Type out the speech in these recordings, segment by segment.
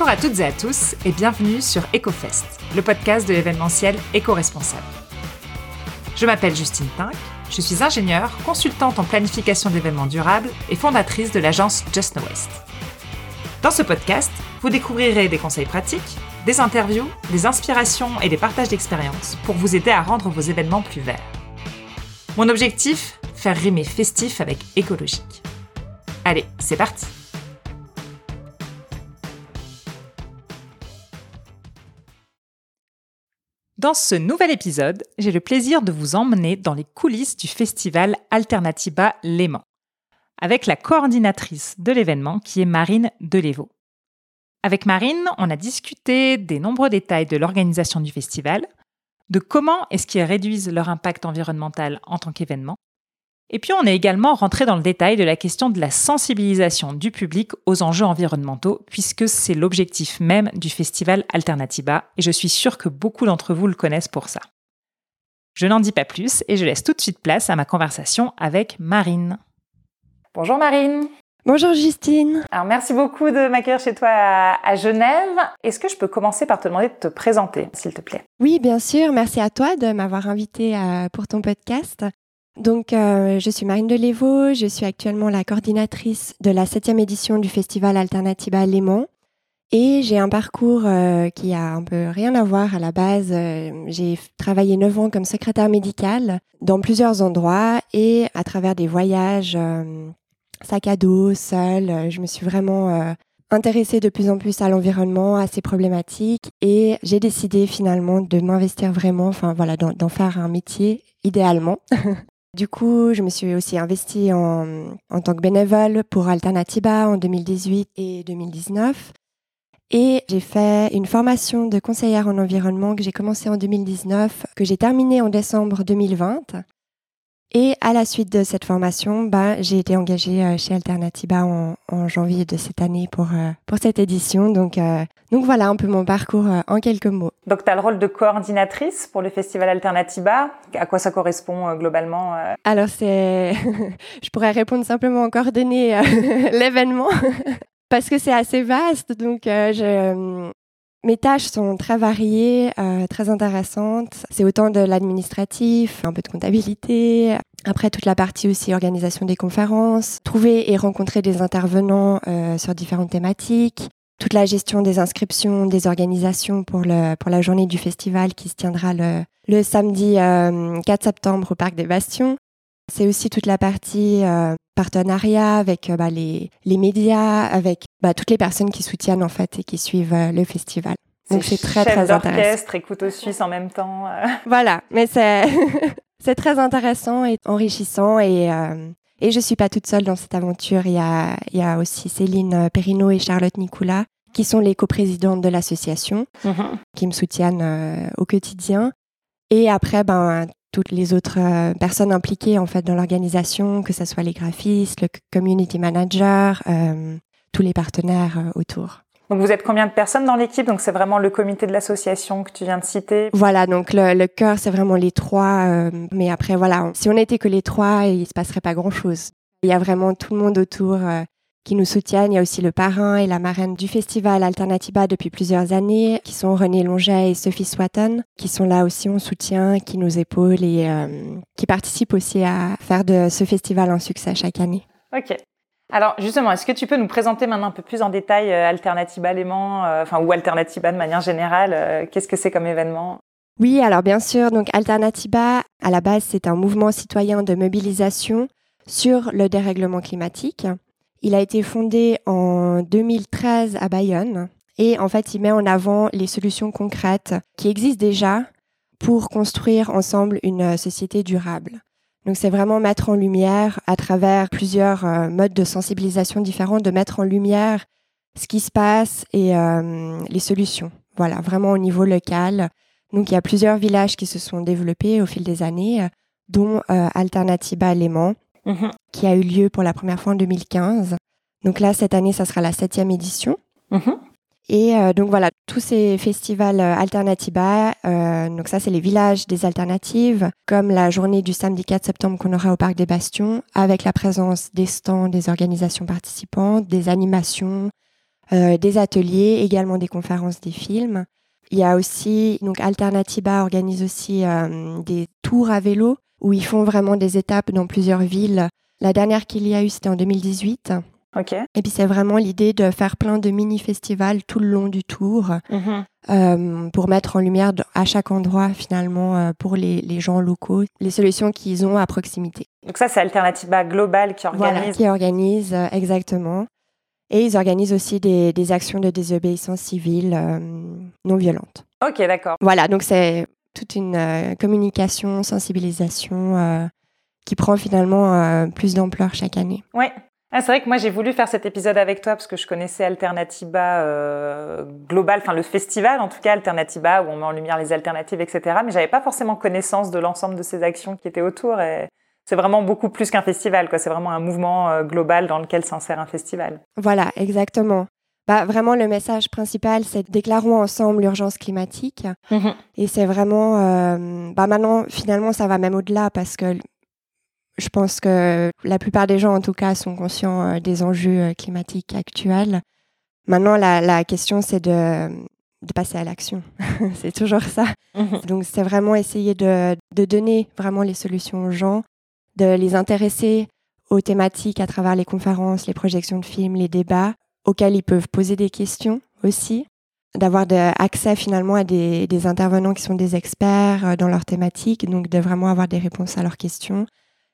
Bonjour à toutes et à tous et bienvenue sur EcoFest, le podcast de l'événementiel éco-responsable. Je m'appelle Justine Pink, je suis ingénieure, consultante en planification d'événements durables et fondatrice de l'agence Just No Waste. Dans ce podcast, vous découvrirez des conseils pratiques, des interviews, des inspirations et des partages d'expériences pour vous aider à rendre vos événements plus verts. Mon objectif Faire rimer festif avec écologique. Allez, c'est parti Dans ce nouvel épisode, j'ai le plaisir de vous emmener dans les coulisses du festival Alternativa Léman, avec la coordinatrice de l'événement qui est Marine Delévaux. Avec Marine, on a discuté des nombreux détails de l'organisation du festival, de comment est-ce qu'ils réduisent leur impact environnemental en tant qu'événement, et puis on est également rentré dans le détail de la question de la sensibilisation du public aux enjeux environnementaux, puisque c'est l'objectif même du festival Alternativa, et je suis sûre que beaucoup d'entre vous le connaissent pour ça. Je n'en dis pas plus et je laisse tout de suite place à ma conversation avec Marine. Bonjour Marine. Bonjour Justine. Alors merci beaucoup de m'accueillir chez toi à, Genève. Est-ce que je peux commencer par te demander de te présenter, s'il te plaît? Oui, bien sûr. Merci à toi de m'avoir invité euh, pour ton podcast. Donc, euh, je suis Marine Delévaux, je suis actuellement la coordinatrice de la septième édition du festival Alternativa Léman. Et j'ai un parcours euh, qui a un peu rien à voir à la base. Euh, j'ai travaillé neuf ans comme secrétaire médicale dans plusieurs endroits et à travers des voyages sac à dos, seul, je me suis vraiment intéressée de plus en plus à l'environnement, à ces problématiques et j'ai décidé finalement de m'investir vraiment, enfin voilà, d'en faire un métier idéalement. Du coup, je me suis aussi investie en, tant que bénévole pour Alternativa en 2018 et 2019. Et j'ai fait une formation de conseillère en environnement que j'ai commencé en 2019, que j'ai terminée en décembre 2020. Et à la suite de cette formation, bah, j'ai été engagée euh, chez Alternativa en, en, janvier de cette année pour, euh, pour cette édition. Donc, euh, donc voilà un peu mon parcours en quelques mots. Donc tu as le rôle de coordinatrice pour le festival Alternativa. À quoi ça correspond globalement Alors c'est... Je pourrais répondre simplement en coordonner l'événement. Parce que c'est assez vaste, donc je, mes tâches sont très variées, euh, très intéressantes. C'est autant de l'administratif, un peu de comptabilité, après toute la partie aussi organisation des conférences, trouver et rencontrer des intervenants euh, sur différentes thématiques, toute la gestion des inscriptions, des organisations pour, le, pour la journée du festival qui se tiendra le, le samedi 4 euh, septembre au Parc des Bastions. C'est aussi toute la partie euh, partenariat avec euh, bah, les, les, médias, avec bah, toutes les personnes qui soutiennent en fait et qui suivent euh, le festival. Donc c'est très très intéressant. et couteau suisse en même temps. Voilà, mais c'est c'est très intéressant et enrichissant et et je suis pas toute seule dans cette aventure. Il y a il y a aussi Céline Perrineau et Charlotte Nicoula qui sont les coprésidentes de l'association, mm-hmm. qui me soutiennent au quotidien. Et après, ben, toutes les autres euh, personnes impliquées en fait dans l'organisation, que ce soit les graphistes, le community manager, euh, tous les partenaires euh, autour. Donc vous êtes combien de personnes dans l'équipe? Donc c'est vraiment le comité de l'association que tu viens de citer. Voilà, donc le, le cœur c'est vraiment les trois, mais après voilà, si on n'était que les trois, il se passerait pas grand chose. Il y a vraiment tout le monde autour qui nous soutiennent. Il y a aussi le parrain et la marraine du festival Alternativa depuis plusieurs années, qui sont René Longet et Sophie Swatton, qui sont là aussi en soutien, qui nous épaulent et euh, qui participent aussi à faire de ce festival un succès chaque année. Ok. Alors justement, est-ce que tu peux nous présenter maintenant un peu plus en détail euh, Alternativa Léman, euh, enfin ou Alternativa de manière générale Qu'est-ce que c'est comme événement? Oui, alors bien sûr, donc Alternativa, à la base, c'est un mouvement citoyen de mobilisation sur le dérèglement climatique. Il a été fondé en 2013 à Bayonne et en fait, il met en avant les solutions concrètes qui existent déjà pour construire ensemble une société durable. Donc c'est vraiment mettre en lumière, à travers plusieurs euh, modes de sensibilisation différents, de mettre en lumière ce qui se passe et euh, les solutions. Voilà, vraiment au niveau local. Donc il y a plusieurs villages qui se sont développés au fil des années, dont euh, Alternativa Léman, Mhm. qui a eu lieu pour la première fois en 2015. Donc là, cette année, ça sera la septième édition. Mhm. Et euh, donc voilà, tous ces festivals euh, Alternativa, euh, donc ça c'est les villages des alternatives, comme la journée du samedi 4 septembre qu'on aura au Parc des Bastions, avec la présence des stands des organisations participantes, des animations, des ateliers, également des conférences, des films. Il y a aussi, donc Alternatiba organise aussi des tours à vélo où ils font vraiment des étapes dans plusieurs villes. La dernière qu'il y a eu, c'était en 2018. Ok. Et puis c'est vraiment l'idée de faire plein de mini-festivals tout le long du tour Mhm. euh, pour mettre en lumière à chaque endroit finalement euh, pour les, les gens locaux les solutions qu'ils ont à proximité. Donc ça, c'est Alternativa Global qui Voilà, organise. qui organise euh, exactement. Et ils organisent aussi des, des actions de désobéissance civile euh, non violente. Ok, d'accord. Voilà, donc c'est toute une euh, communication, sensibilisation euh, qui prend finalement euh, plus d'ampleur chaque année. Ouais. Ah, c'est vrai que moi j'ai voulu faire cet épisode avec toi parce que je connaissais Alternatiba euh, Global, enfin le festival en tout cas Alternatiba où on met en lumière les alternatives, etc. Mais j'avais pas forcément connaissance de l'ensemble de ces actions qui étaient autour. Et c'est vraiment beaucoup plus qu'un festival, quoi. C'est vraiment un mouvement euh, global dans lequel s'insère un festival. Voilà, exactement. Bah, vraiment, le message principal, c'est déclarons ensemble l'urgence climatique. Et c'est vraiment, euh, bah maintenant, finalement, ça va même au-delà parce que je pense que la plupart des gens, en tout cas, sont conscients euh, des enjeux euh, climatiques actuels. Maintenant, la, la question, c'est de, de passer à l'action. c'est toujours ça. Donc, c'est vraiment essayer de, de donner vraiment les solutions aux gens, de les intéresser aux thématiques à travers les conférences, les projections de films, les débats, auxquels ils peuvent poser des questions aussi, d'avoir accès finalement à des, des intervenants qui sont des experts euh, dans leur thématique, donc de vraiment avoir des réponses à leurs questions.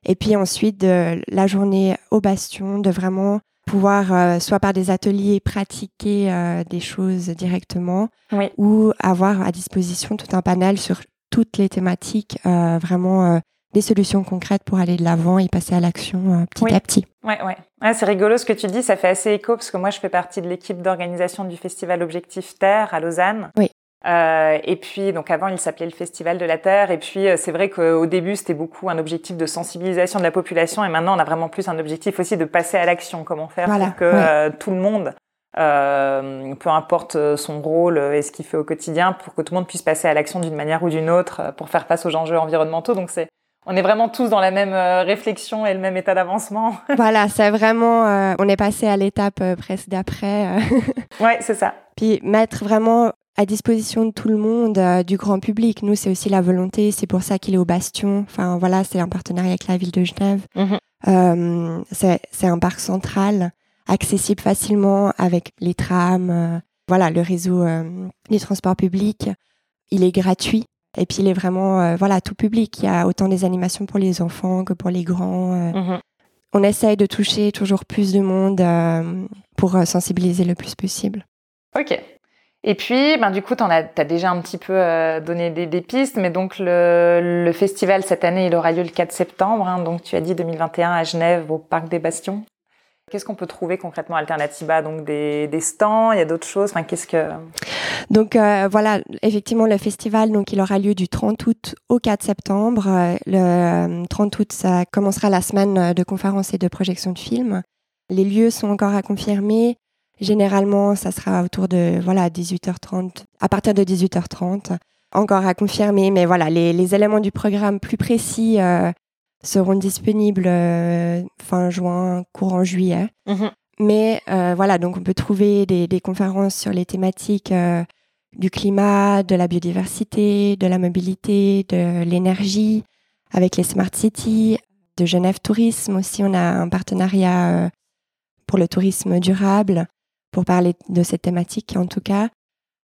Et puis ensuite, de la journée au bastion, de vraiment pouvoir, euh, soit par des ateliers, pratiquer euh, des choses directement, Oui. ou avoir à disposition tout un panel sur toutes les thématiques, euh, vraiment des solutions concrètes pour aller de l'avant et passer à l'action euh, petit Oui. à petit. Ouais, ouais. Ouais, c'est rigolo ce que tu dis, ça fait assez écho parce que moi je fais partie de l'équipe d'organisation du festival Objectif Terre à Lausanne. Oui. Euh, et puis, donc avant, il s'appelait le Festival de la Terre. Et puis, euh, c'est vrai qu'au début, c'était beaucoup un objectif de sensibilisation de la population. Et maintenant, on a vraiment plus un objectif aussi de passer à l'action. Comment faire Voilà, pour que ouais. euh, tout le monde, euh, peu importe son rôle et ce qu'il fait au quotidien, pour que tout le monde puisse passer à l'action d'une manière ou d'une autre pour faire face aux enjeux environnementaux. Donc, c'est, on est vraiment tous dans la même euh, réflexion et le même état d'avancement. voilà, c'est vraiment, euh, on est passé à l'étape euh, presque d'après. euh, ouais, c'est ça. Puis mettre vraiment à disposition de tout le monde, euh, du grand public. Nous, c'est aussi la volonté. C'est pour ça qu'il est au Bastion. Enfin, voilà, c'est un partenariat avec la ville de Genève. Mhm. C'est un parc central, accessible facilement avec les trams. voilà, le réseau des transports publics. Il est gratuit. Et puis, il est vraiment, euh, voilà, tout public. Il y a autant des animations pour les enfants que pour les grands. euh. Mhm. On essaye de toucher toujours plus de monde euh, pour sensibiliser le plus possible. Ok. Et puis, ben, du coup, tu as, déjà un petit peu euh, donné des, des pistes, mais donc le, le festival cette année, il aura lieu le 4 septembre. hein, donc, tu as dit 2021 à Genève, au Parc des Bastions. Qu'est-ce qu'on peut trouver concrètement à Donc, des, stands, il y a d'autres choses? Enfin, qu'est-ce que. Donc euh, voilà, effectivement, le festival, donc il aura lieu du 30 août au 4 septembre. Euh, Le euh, 30 août, ça commencera la semaine euh, de conférences et de projections de films. Les lieux sont encore à confirmer. Généralement, ça sera autour de voilà 18h30, à partir de 18h30. Encore à confirmer, mais voilà, les, éléments du programme plus précis euh, seront disponibles euh, fin juin, courant juillet. Mais euh, voilà, donc on peut trouver des, des conférences sur les thématiques euh, du climat, de la biodiversité, de la mobilité, de l'énergie, avec les Smart Cities, de Genève Tourisme aussi. On a un partenariat pour le tourisme durable, pour parler de cette thématique en tout cas.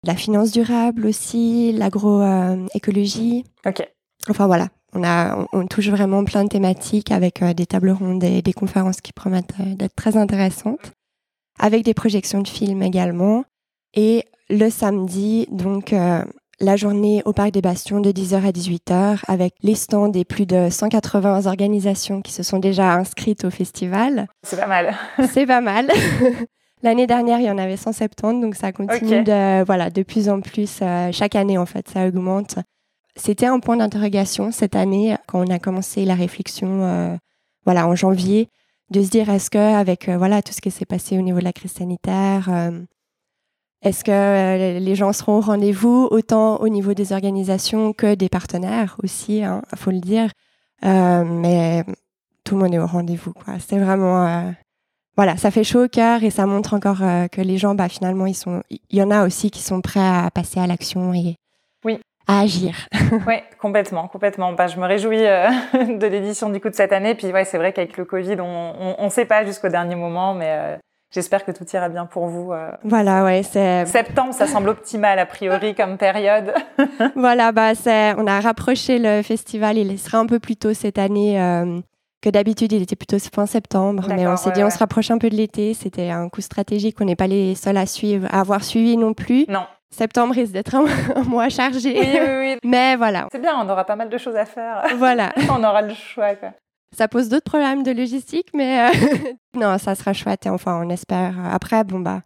La finance durable aussi, l'agroécologie. Ok. Enfin voilà, on, a, on, touche vraiment plein de thématiques avec euh, des tables rondes et des conférences qui promettent euh, d'être très intéressantes, avec des projections de films également. Et le samedi, donc euh, la journée au Parc des Bastions de 10h à 18h avec les stands des plus de 180 organisations qui se sont déjà inscrites au festival. C'est pas mal. C'est pas mal. L'année dernière, il y en avait 170, donc ça continue de, voilà, de plus en plus. euh, chaque année, en fait, ça augmente. C'était un point d'interrogation cette année quand on a commencé la réflexion, euh, voilà, en janvier, de se dire est-ce que avec euh, voilà tout ce qui s'est passé au niveau de la crise sanitaire, euh, est-ce que euh, les gens seront au rendez-vous autant au niveau des organisations que des partenaires aussi, il faut le dire. Euh, mais tout le monde est au rendez-vous, quoi. C'est vraiment euh, voilà, ça fait chaud au cœur et ça montre encore que les gens, bah, finalement, ils sont, il y en a aussi qui sont prêts à passer à l'action et oui. À agir. oui, complètement, complètement. Bah, je me réjouis de l'édition du coup de cette année. Puis ouais, c'est vrai qu'avec le Covid, on ne sait pas jusqu'au dernier moment, mais J'espère que tout ira bien pour vous. Euh. Voilà, ouais, c'est. Septembre, ça semble optimal a priori comme période. voilà, bah, c'est. On a rapproché le festival. Il sera un peu plus tôt cette année euh, que d'habitude. Il était plutôt fin septembre, mais on s'est dit on se rapproche un peu de l'été. C'était un coup stratégique. On n'est pas les seuls à suivre, à avoir suivi non plus. Non. Septembre risque d'être un, mois chargé. Oui, oui, oui. Mais voilà. C'est bien, on aura pas mal de choses à faire. Voilà. on aura le choix, quoi. Ça pose d'autres problèmes de logistique, mais euh, non, ça sera chouette. enfin, on espère. Après, bon, bah,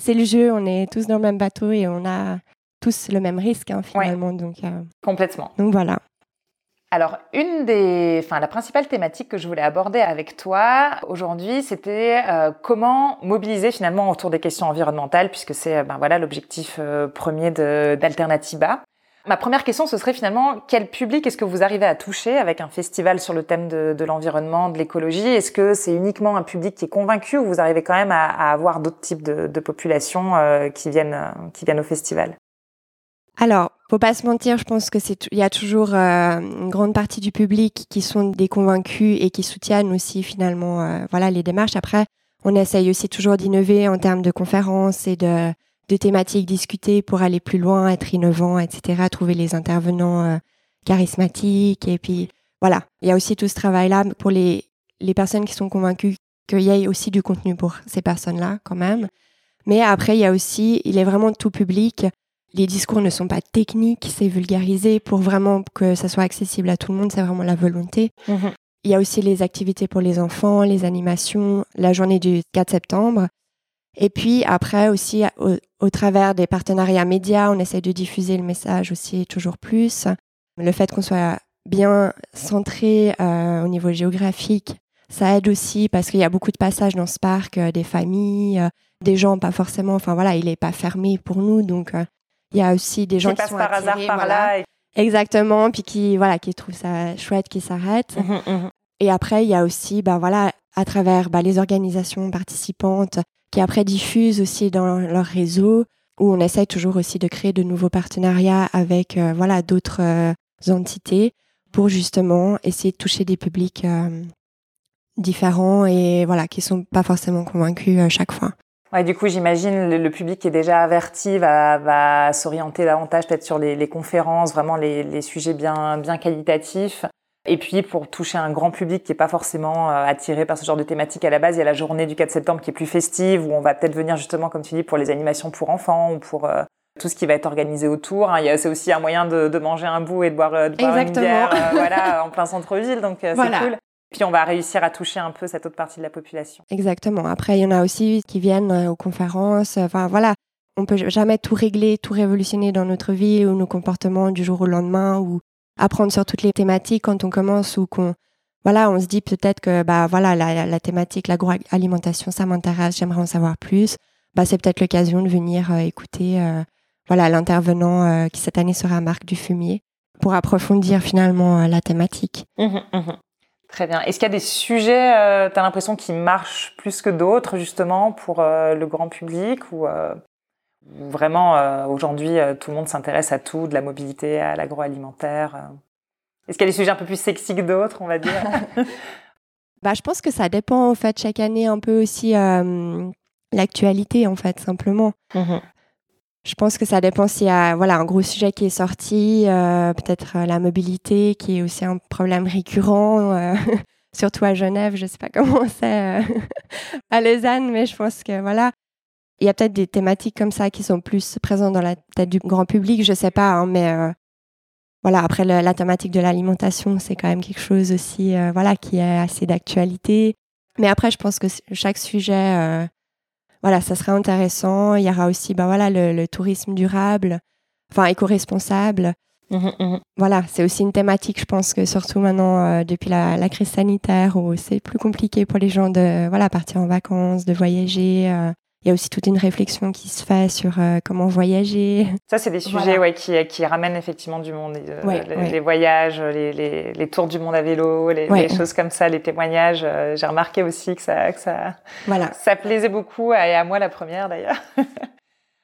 c'est le jeu. On est tous dans le même bateau et on a tous le même risque, hein, finalement. Donc, euh, Complètement. Donc, voilà. Alors, une des, enfin, la principale thématique que je voulais aborder avec toi aujourd'hui, c'était euh, comment mobiliser finalement autour des questions environnementales, puisque c'est, ben voilà, l'objectif premier d'Alternativa. Ma première question, ce serait finalement quel public est-ce que vous arrivez à toucher avec un festival sur le thème de, l'environnement, de l'écologie? Est-ce que c'est uniquement un public qui est convaincu ou vous arrivez quand même à, avoir d'autres types de, populations euh, qui viennent euh, qui viennent au festival? Alors, faut pas se mentir, je pense que c'est il y a toujours euh, une grande partie du public qui sont des convaincus et qui soutiennent aussi finalement voilà les démarches. Après, on essaye aussi toujours d'innover en termes de conférences et de de thématiques discutées pour aller plus loin, être innovant, etc., trouver les intervenants euh, charismatiques. Et puis, voilà, il y a aussi tout ce travail-là pour les, les personnes qui sont convaincues qu'il y ait aussi du contenu pour ces personnes-là, quand même. Mais après, il y a aussi, il est vraiment tout public. Les discours ne sont pas techniques, c'est vulgarisé pour vraiment que ça soit accessible à tout le monde, c'est vraiment la volonté. Mm-hmm. Il y a aussi les activités pour les enfants, les animations, la journée du 4 septembre. Et puis après aussi, au, travers des partenariats médias, on essaie de diffuser le message aussi toujours plus. Le fait qu'on soit bien centré euh, au niveau géographique, ça aide aussi parce qu'il y a beaucoup de passages dans ce parc, euh, des familles, euh, des gens pas forcément, enfin voilà, il n'est pas fermé pour nous, donc il y a aussi des gens qui, sont par hasard par là. Exactement, puis qui voilà, qui trouvent ça chouette, qui s'arrêtent. Mmh mmh Et après, il y a aussi, ben voilà, à travers bah, les organisations participantes, qui après diffusent aussi dans leur réseau, où on essaye toujours aussi de créer de nouveaux partenariats avec euh, voilà d'autres euh, entités pour justement essayer de toucher des publics euh, différents et voilà qui sont pas forcément convaincus à chaque fois. Ouais, du coup, j'imagine le, public qui est déjà averti va, va s'orienter davantage peut-être sur les, les, conférences, vraiment les, les, sujets bien, bien qualitatifs. Et puis pour toucher un grand public qui n'est pas forcément euh, attiré par ce genre de thématique à la base, il y a la journée du 4 septembre qui est plus festive, où on va peut-être venir justement, comme tu dis, pour les animations pour enfants ou pour euh, tout ce qui va être organisé autour. Hein. C'est aussi un moyen de, de, manger un bout et de boire, euh, de boire une bière voilà, en plein centre-ville, donc c'est cool. Puis on va réussir à toucher un peu cette autre partie de la population. Exactement. Après, il y en a aussi qui viennent aux conférences. Enfin voilà, on peut jamais tout régler, tout révolutionner dans notre vie ou nos comportements du jour au lendemain ou apprendre sur toutes les thématiques quand on commence ou qu'on voilà, on se dit peut-être que bah voilà la, la thématique l'agroalimentation ça m'intéresse, j'aimerais en savoir plus. Bah c'est peut-être l'occasion de venir euh, écouter euh, voilà l'intervenant euh, qui cette année sera Marc Dufumier pour approfondir finalement la thématique. Mmh mmh Très bien. Est-ce qu'il y a des sujets, tu as l'impression, qui marchent plus que d'autres, justement, pour le grand public ou Vraiment, euh, aujourd'hui, euh, tout le monde s'intéresse à tout, de la mobilité à l'agroalimentaire. Euh? Est-ce qu'il y a des sujets un peu plus sexy que d'autres, on va dire? Bah, Je pense que ça dépend, en fait, chaque année, un peu aussi l'actualité, en fait, simplement. Mmh je pense que ça dépend s'il y a voilà, un gros sujet qui est sorti, peut-être la mobilité, qui est aussi un problème récurrent, surtout à Genève. Je ne sais pas comment c'est à Lausanne, mais je pense que voilà, il y a peut-être des thématiques comme ça qui sont plus présentes dans la tête du grand public, je sais pas, hein, mais euh, voilà. Après la thématique de l'alimentation, c'est quand même quelque chose aussi, euh, voilà, qui est assez d'actualité. Mais après, je pense que chaque sujet, euh, voilà, ça sera intéressant. Il y aura aussi, bah voilà, le, tourisme durable, enfin éco-responsable. Mmh mmh voilà, c'est aussi une thématique, je pense que surtout maintenant, depuis la, la, crise sanitaire, où c'est plus compliqué pour les gens de voilà partir en vacances, de voyager il y a aussi toute une réflexion qui se fait sur euh, comment voyager. Ça, c'est des sujets ouais, qui, qui, ramènent effectivement du monde. Euh, les, voyages, les, les, les, tours du monde à vélo, les, choses comme ça, les témoignages. Euh, j'ai remarqué aussi que ça, que ça, voilà. ça plaisait beaucoup, et à moi la première d'ailleurs.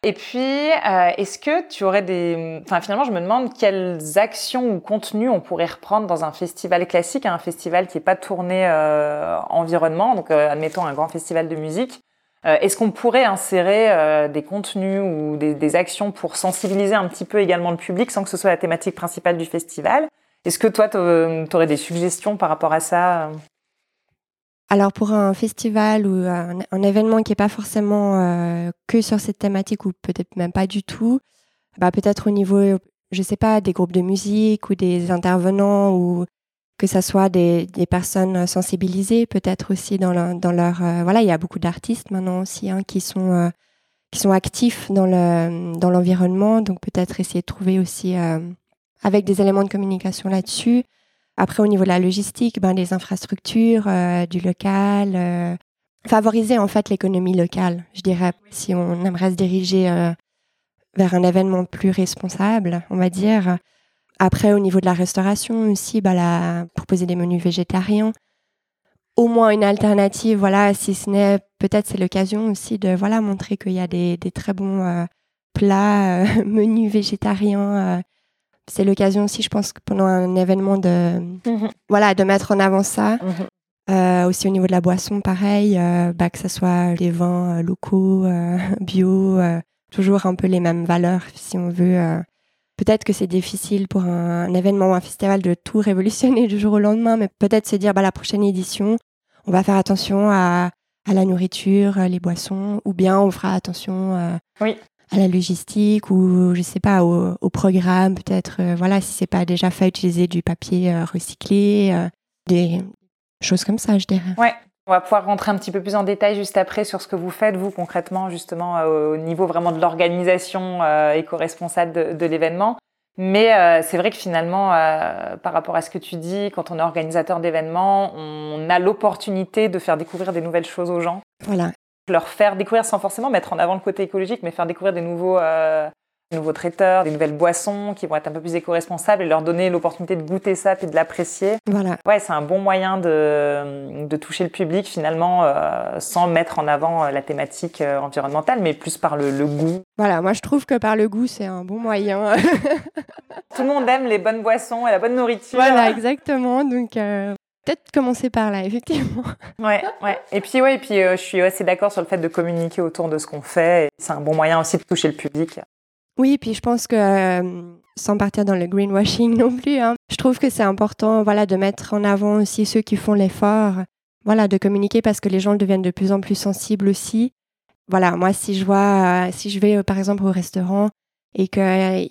Et puis, est-ce que tu aurais des... Enfin, finalement, je me demande quelles actions ou contenus on pourrait reprendre dans un festival classique, un festival qui n'est pas tourné environnement, donc admettons un grand festival de musique. Euh, est-ce qu'on pourrait insérer euh, des contenus ou des, actions pour sensibiliser un petit peu également le public sans que ce soit la thématique principale du festival? Est-ce que toi, tu aurais des suggestions par rapport à ça alors pour un festival ou un, événement qui n'est pas forcément euh, que sur cette thématique ou peut-être même pas du tout, bah peut-être au niveau, je sais pas, des groupes de musique ou des intervenants ou que ça soit des, des personnes sensibilisées, peut-être aussi dans, dans leur... Euh, voilà, il y a beaucoup d'artistes maintenant aussi hein, qui, sont, euh, qui sont actifs dans, le, dans l'environnement, donc peut-être essayer de trouver aussi euh, avec des éléments de communication là-dessus. Après, au niveau de la logistique, ben, les infrastructures, du local, favoriser en fait l'économie locale, je dirais, si on aimerait se diriger vers un événement plus responsable, on va dire. Après, au niveau de la restauration aussi, bah, la, proposer des menus végétariens. Au moins une alternative, voilà, si ce n'est, peut-être c'est l'occasion aussi de voilà, montrer qu'il y a des, des très bons euh, plats, euh, menus végétariens. Euh. c'est l'occasion aussi, je pense, pendant un événement de, mmh voilà, de mettre en avant ça. Mmh aussi au niveau de la boisson, pareil, bah, que ce soit des vins locaux, bio, toujours un peu les mêmes valeurs, si on veut Peut-être que c'est difficile pour un, événement ou un festival de tout révolutionner du jour au lendemain, mais peut-être se dire, bah, la prochaine édition, on va faire attention à, à la nourriture, les boissons, ou bien on fera attention à, euh, oui. à la logistique, ou je sais pas, au, au programme, peut-être, euh, voilà, si c'est pas déjà fait, utiliser du papier euh, recyclé, des choses comme ça, je dirais. Ouais. On va pouvoir rentrer un petit peu plus en détail juste après sur ce que vous faites, vous, concrètement, justement, euh, au niveau vraiment de l'organisation euh, éco-responsable de, de l'événement. Mais euh, c'est vrai que finalement, euh, par rapport à ce que tu dis, quand on est organisateur d'événements, on a l'opportunité de faire découvrir des nouvelles choses aux gens. Voilà. Leur faire découvrir sans forcément mettre en avant le côté écologique, mais faire découvrir des nouveaux nouveaux traiteurs, des nouvelles boissons qui vont être un peu plus éco-responsables et leur donner l'opportunité de goûter ça et de l'apprécier. Voilà. Ouais, c'est un bon moyen de, de toucher le public finalement euh, sans mettre en avant euh, la thématique euh, environnementale, mais plus par le, goût. Voilà, moi je trouve que par le goût, c'est un bon moyen. Tout le monde aime les bonnes boissons et la bonne nourriture. Voilà, exactement. Donc peut-être commencer par là, effectivement. Ouais, ouais. Et puis, ouais, et puis je suis assez d'accord sur le fait de communiquer autour de ce qu'on fait. C'est un bon moyen aussi de toucher le public. Oui, puis je pense que euh, sans partir dans le greenwashing non plus, hein, je trouve que c'est important, voilà, de mettre en avant aussi ceux qui font l'effort, voilà, de communiquer parce que les gens deviennent de plus en plus sensibles aussi. Voilà, moi, si je vois, euh, si je vais euh, par exemple au restaurant et que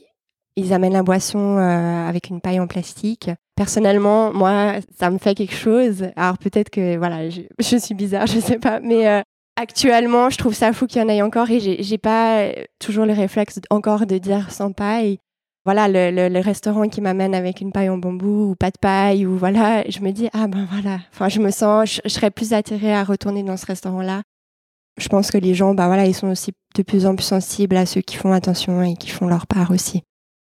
ils amènent la boisson avec une paille en plastique. Personnellement, moi, ça me fait quelque chose. Alors peut-être que voilà, je, je, suis bizarre, je sais pas, mais actuellement, je trouve ça fou qu'il y en ait encore et j'ai pas toujours le réflexe encore de dire sans paille. Voilà, le, restaurant qui m'amène avec une paille en bambou ou pas de paille ou voilà, je me dis ah ben voilà. Enfin, je me sens, je, serais plus attirée à retourner dans ce restaurant-là. Je pense que les gens, bah voilà, ils sont aussi de plus en plus sensibles à ceux qui font attention et qui font leur part aussi.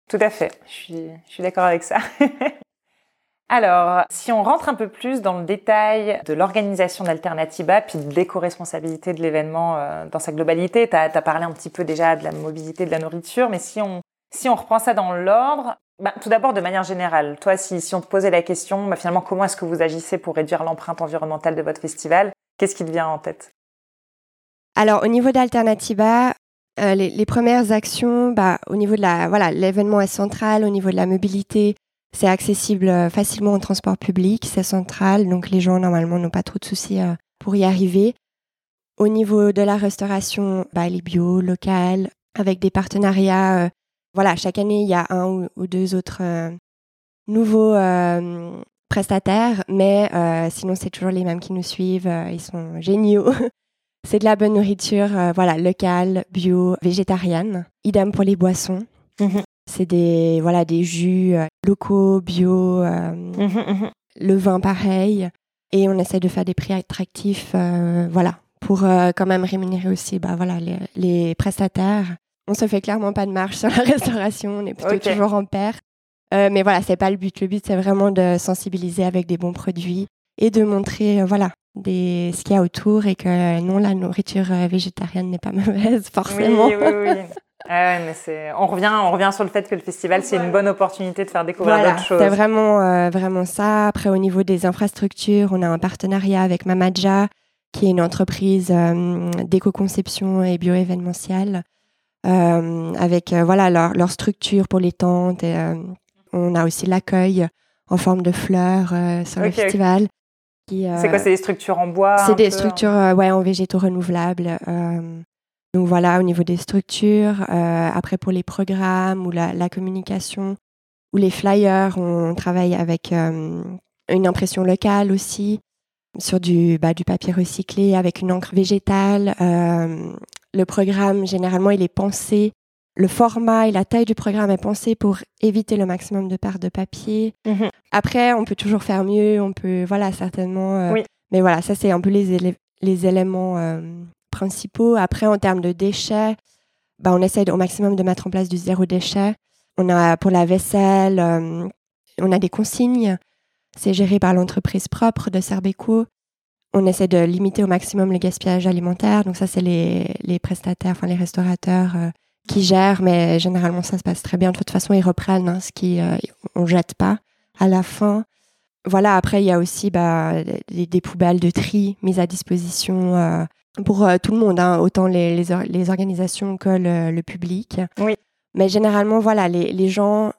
Tout à fait. Je suis d'accord avec ça. Alors, si on rentre un peu plus dans le détail de l'organisation d'Alternativa, puis de l'éco-responsabilité de l'événement euh, dans sa globalité, tu as, parlé un petit peu déjà de la mobilité, de la nourriture, mais si on, reprend ça dans l'ordre, bah, tout d'abord de manière générale, toi, si, on te posait la question, bah, finalement, comment est-ce que vous agissez pour réduire l'empreinte environnementale de votre festival Qu'est-ce qui te vient en tête? Alors, au niveau d'Alternativa, euh, les, les, premières actions, bah, au niveau de la, voilà, l'événement est central, au niveau de la mobilité, c'est accessible euh, facilement en transport public, c'est central, donc les gens normalement n'ont pas trop de soucis euh, pour y arriver. Au niveau de la restauration, bah, les bio, locales, avec des partenariats. Euh, voilà, chaque année, il y a un ou, deux autres nouveaux prestataires, mais sinon, c'est toujours les mêmes qui nous suivent. ils sont géniaux. c'est de la bonne nourriture, voilà, locale, bio, végétarienne. Idem pour les boissons. Mmh c'est des, voilà, des jus euh, locaux, bio, euh, mmh mmh le vin pareil. Et on essaie de faire des prix attractifs, euh, voilà, pour quand même rémunérer aussi bah, voilà, les, prestataires. On se fait clairement pas de marche sur la restauration, on est plutôt toujours en paire. mais voilà, c'est pas le but. Le but, c'est vraiment de sensibiliser avec des bons produits et de montrer, voilà, des, ce qu'il y a autour et que non, la nourriture végétarienne n'est pas mauvaise, forcément. Oui, oui, oui. Ah mais c'est, on revient, on revient sur le fait que le festival, c'est une bonne opportunité de faire découvrir d'autres choses. C'est vraiment, euh, vraiment ça. Après, au niveau des infrastructures, on a un partenariat avec Mamadja, qui est une entreprise euh, d'éco-conception et bio-événementiel, euh, avec voilà leur, leur, structure pour les tentes. Et, on a aussi l'accueil en forme de fleurs sur le festival. c'est quoi, c'est des structures en bois C'est des structures ouais, en végétaux renouvelables. Donc voilà, au niveau des structures, euh, après pour les programmes ou la, communication ou les flyers, on travaille avec euh, une impression locale aussi sur du, bah, du papier recyclé avec une encre végétale. Euh, le programme, généralement, il est pensé, le format et la taille du programme est pensé pour éviter le maximum de pertes de papier. Mmh après, on peut toujours faire mieux, on peut, voilà, certainement. Oui. Mais voilà, ça, c'est un peu les, les éléments principaux. Après, en termes de déchets, bah, on essaie au maximum de mettre en place du zéro déchet. On a pour la vaisselle, euh, on a des consignes. C'est géré par l'entreprise propre de Serbeco. On essaie de limiter au maximum le gaspillage alimentaire. Donc ça, c'est les, les, prestataires, enfin les restaurateurs euh, qui gèrent, mais généralement ça se passe très bien. De toute façon, ils reprennent hein, ce qui euh, on jette pas à la fin. Voilà. Après, il y a aussi bah, des, poubelles de tri mises à disposition pour euh, tout le monde, hein, autant les, les, organisations que le, public. Oui. Mais généralement, voilà, les, les, gens,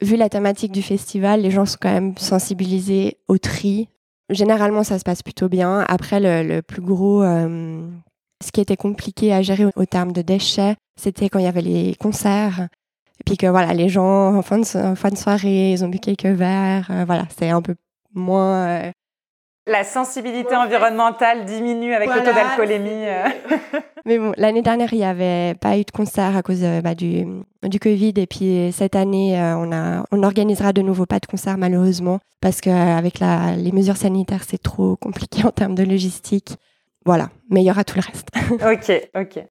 vu la thématique du festival, les gens sont quand même sensibilisés au tri. Généralement, ça se passe plutôt bien. Après, le, plus gros, euh, ce qui était compliqué à gérer au, terme de déchets, c'était quand il y avait les concerts. Et puis que voilà, les gens, en fin de, fin de soirée, ils ont bu quelques verres. Euh, voilà, c'est un peu moins la sensibilité environnementale diminue avec le taux d'alcoolémie. Euh. Mais bon, l'année dernière, il n'y avait pas eu de concert à cause euh, bah, du, du Covid. Et puis cette année, euh, on, a, on organisera de nouveau pas de concert, malheureusement, parce qu'avec les mesures sanitaires, c'est trop compliqué en termes de logistique. Voilà, mais il y aura tout le reste. ok, ok.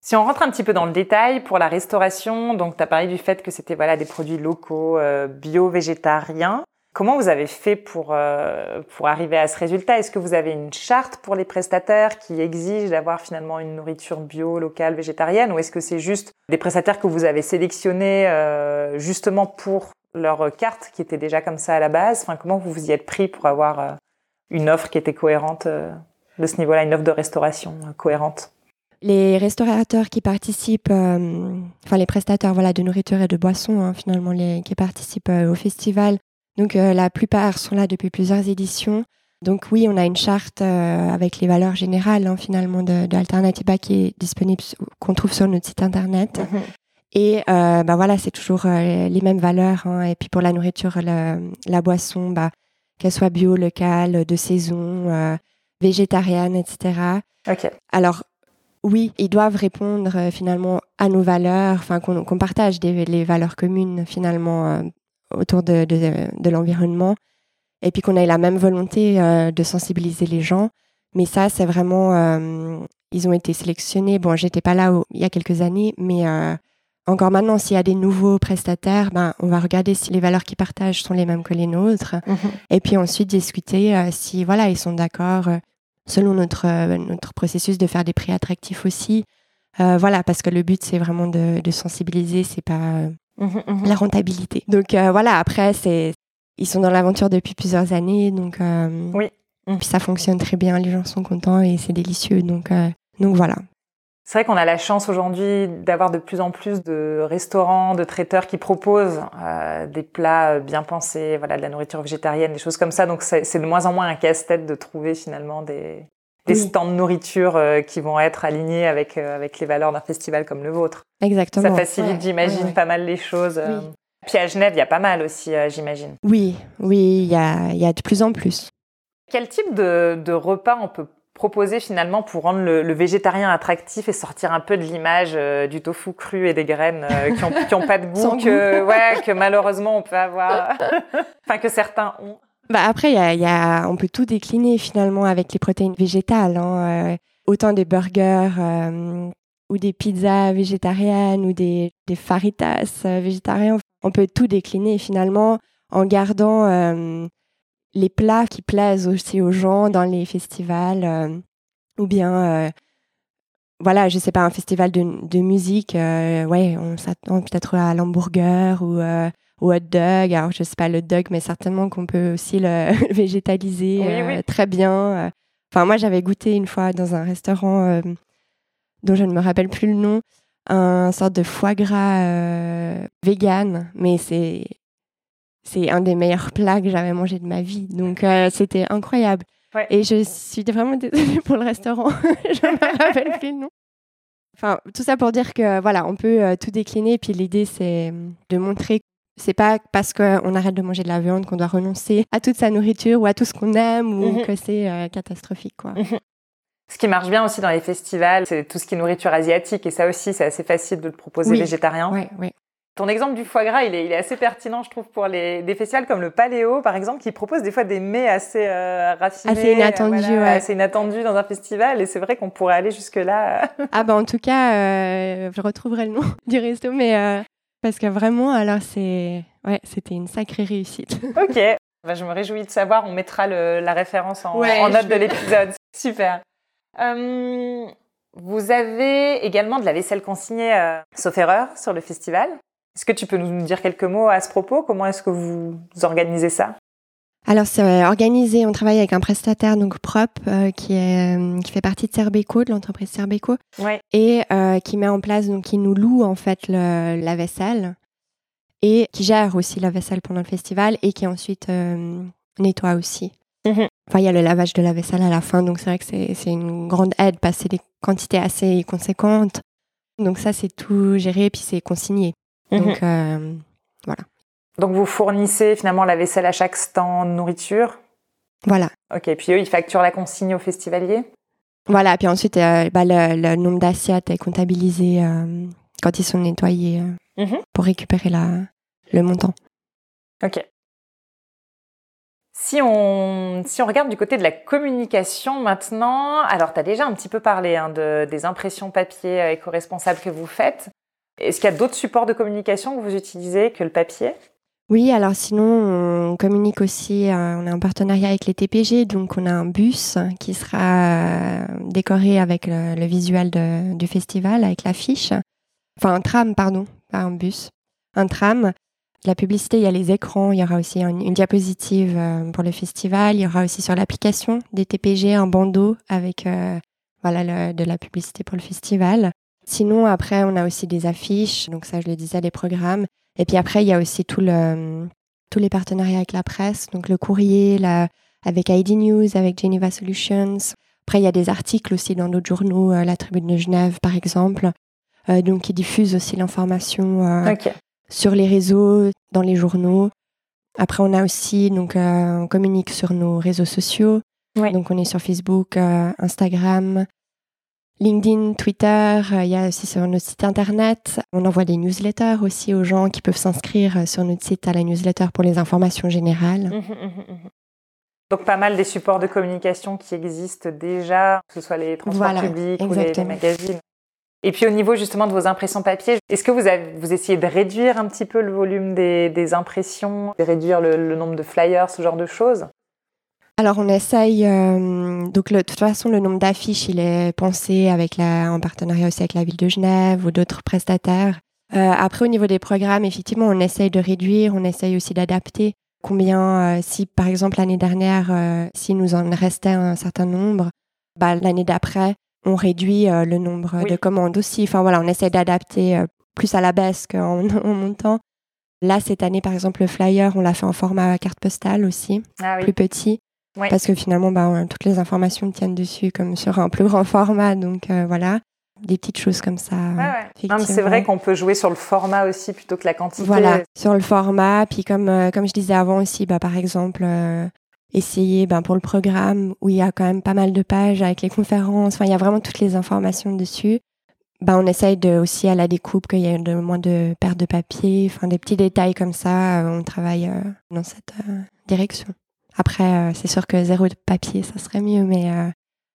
Si on rentre un petit peu dans le détail pour la restauration, donc tu as parlé du fait que c'était voilà des produits locaux, bio, végétariens. Comment vous avez fait pour, euh, pour arriver à ce résultat? Est-ce que vous avez une charte pour les prestataires qui exige d'avoir finalement une nourriture bio, locale, végétarienne? Ou est-ce que c'est juste des prestataires que vous avez sélectionnés euh, justement pour leur carte qui était déjà comme ça à la base? Enfin, Comment vous vous y êtes pris pour avoir euh, une offre qui était cohérente de ce niveau-là, une offre de restauration cohérente? Les restaurateurs qui participent, enfin les prestataires voilà, de nourriture et de boissons hein, finalement qui participent au festival donc euh, la plupart sont là depuis plusieurs éditions. Donc oui, on a une charte euh, avec les valeurs générales hein, finalement de, de qui est disponible, qu'on trouve sur notre site internet. Mhm. Et euh, bah voilà, c'est toujours les mêmes valeurs. Hein. Et puis pour la nourriture, la, boisson, bah, qu'elle soit bio, locale, de saison, végétarienne, etc. Ok. Alors oui, ils doivent répondre finalement à nos valeurs, enfin qu'on partage des, les valeurs communes finalement autour de, de, l'environnement et puis qu'on ait la même volonté euh, de sensibiliser les gens. Mais ça, c'est vraiment, euh, ils ont été sélectionnés. Bon, j'étais pas là il y a quelques années, mais euh, encore maintenant, s'il y a des nouveaux prestataires, ben, on va regarder si les valeurs qu'ils partagent sont les mêmes que les nôtres, mhm. et puis ensuite discuter si voilà ils sont d'accord selon notre notre processus de faire des prix attractifs aussi. voilà, parce que le but c'est vraiment de, de sensibiliser, c'est pas Mhm, mhm. la rentabilité. Donc euh, voilà, après, c'est ils sont dans l'aventure depuis plusieurs années, donc euh, oui. Puis ça fonctionne très bien, les gens sont contents et c'est délicieux, donc euh, donc voilà. C'est vrai qu'on a la chance aujourd'hui d'avoir de plus en plus de restaurants, de traiteurs qui proposent des plats bien pensés, voilà, de la nourriture végétarienne, des choses comme ça. Donc c'est de moins en moins un casse-tête de trouver finalement des, des stands de nourriture euh, qui vont être alignés avec, euh, avec les valeurs d'un festival comme le vôtre. Exactement. Ça facilite, j'imagine, pas mal les choses. Euh. Puis à Genève, il y a pas mal aussi, j'imagine. Oui, oui, il y a, y a, de plus en plus. Quel type de, de, repas on peut proposer finalement pour rendre le, végétarien attractif et sortir un peu de l'image du tofu cru et des graines qui, ont, qui ont pas de goût, que, Ouais, que malheureusement on peut avoir, enfin que certains ont Bah après, y y a, on peut tout décliner finalement avec les protéines végétales. Hein, autant des burgers ou des pizzas végétariennes ou des, des faritas végétariens. On peut tout décliner finalement en gardant les plats qui plaisent aussi aux gens dans les festivals euh, ou bien euh, voilà je sais pas un festival de, de musique euh, ouais on s'attend peut-être à l'hamburger ou au hot dog alors je sais pas le dog mais certainement qu'on peut aussi le végétaliser très bien enfin moi j'avais goûté une fois dans un restaurant dont je ne me rappelle plus le nom un sorte de foie gras vegan mais c'est c'est un des meilleurs plats que j'avais mangé de ma vie. Donc, euh, c'était incroyable. Et je suis vraiment désolée pour le restaurant. je me rappelle plus le nom. Enfin, tout ça pour dire que voilà, on peut euh, tout décliner. Puis l'idée, c'est de montrer c'est pas parce qu'on arrête de manger de la viande qu'on doit renoncer à toute sa nourriture ou à tout ce qu'on aime ou mhm. que c'est euh, catastrophique, quoi. Mhm. Ce qui marche bien aussi dans les festivals, c'est tout ce qui est nourriture asiatique. Et ça aussi, c'est assez facile de le proposer végétarien. Oui, oui. Ton exemple du foie gras, il est, il est, assez pertinent, je trouve, pour les, des festivals comme le Paléo, par exemple, qui proposent des fois des mets assez euh, raffinés. Assez inattendus, ouais. Assez inattendus dans un festival. Et c'est vrai qu'on pourrait aller jusque-là. ah bah en tout cas, euh, je retrouverai le nom du resto, mais euh, parce que vraiment, alors c'est... Ouais, c'était une sacrée réussite. ok. Bah, je me réjouis de savoir, on mettra le, la référence en, en note de l'épisode. Super. Euh, vous avez également de la vaisselle consignée, euh, sauf erreur, sur le festival. Est-ce que tu peux nous dire quelques mots à ce propos? Comment est-ce que vous organisez ça? Alors c'est euh, organisé, on travaille avec un prestataire donc propre euh, qui est euh, qui fait partie de Cerbeco, de l'entreprise Cerbeco, et qui met en place donc qui nous loue en fait la vaisselle et qui gère aussi la vaisselle pendant le festival et qui ensuite nettoie aussi. Mhm. Enfin il y a le lavage de la vaisselle à la fin donc c'est vrai que c'est une grande aide parce que c'est des quantités assez conséquentes. Donc ça c'est tout géré puis c'est consigné. Mhm. Donc euh, voilà. Donc vous fournissez finalement la vaisselle à chaque stand de nourriture Voilà. Ok, puis eux, ils facturent la consigne aux festivaliers Voilà, puis ensuite, euh, bah, le, nombre d'assiettes est comptabilisé euh, quand ils sont nettoyés mhm. pour récupérer la, le montant. Ok. Si on, si on regarde du côté de la communication maintenant, alors tu as déjà un petit peu parlé hein, de, des impressions papier éco-responsables que vous faites. Est-ce qu'il y a d'autres supports de communication que vous utilisez que le papier? Oui, alors sinon, on communique aussi, euh, on a un partenariat avec les TPG, donc on a un bus qui sera euh, décoré avec le, visuel du festival, avec l'affiche. Enfin, un tram, pardon, pas un bus. Un tram. La publicité, il y a les écrans, il y aura aussi une, diapositive euh, pour le festival, il y aura aussi sur l'application des TPG un bandeau avec de la publicité pour le festival. Sinon, après, on a aussi des affiches, donc ça, je le disais, des programmes. Et puis après, il y a aussi tout le, tous les partenariats avec la presse, donc le courrier, la, avec ID News, avec Geneva Solutions. Après, il y a des articles aussi dans d'autres journaux, euh, la Tribune de Genève, par exemple, euh, donc qui diffusent aussi l'information euh, sur les réseaux, dans les journaux. Après, on a aussi, donc, on communique sur nos réseaux sociaux. Donc, on est sur Facebook, Instagram, LinkedIn, Twitter, euh, il y a aussi sur notre site internet. On envoie des newsletters aussi aux gens qui peuvent s'inscrire euh, sur notre site à la newsletter pour les informations générales. Mmh, mmh, mmh, Donc pas mal des supports de communication qui existent déjà, que ce soit les transports publics ou les, magazines. Et puis au niveau justement de vos impressions papier, est-ce que vous, avez, vous essayez de réduire un petit peu le volume des, impressions, de réduire le nombre de flyers, ce genre de choses? Alors on essaye, euh, donc de toute façon le nombre d'affiches il est pensé avec la, en partenariat aussi avec la ville de Genève ou d'autres prestataires. Euh, après au niveau des programmes, effectivement on essaye de réduire, on essaye aussi d'adapter. Combien, euh, si par exemple l'année dernière, si nous en restait un certain nombre, bah, l'année d'après on réduit le nombre de commandes aussi. Enfin voilà, on essaye d'adapter plus à la baisse qu'en montant. Là, cette année, par exemple, le flyer, on l'a fait en format carte postale aussi, ah plus petit. Parce que finalement, bah, toutes les informations tiennent dessus comme sur un plus grand format. Donc euh, voilà, des petites choses comme ça. c'est vrai qu'on peut jouer sur le format aussi plutôt que la quantité. Voilà, sur le format. Puis comme, euh, comme je disais avant aussi, bah, par exemple, euh, essayer bah, pour le programme où il y a quand même pas mal de pages avec les conférences. Enfin, il y a vraiment toutes les informations dessus. Bah, on essaye de, aussi à la découpe qu'il y ait de, moins de pertes de papier, enfin des petits détails comme ça. on travaille dans cette direction. Après, c'est sûr que zéro de papier, ça serait mieux, mais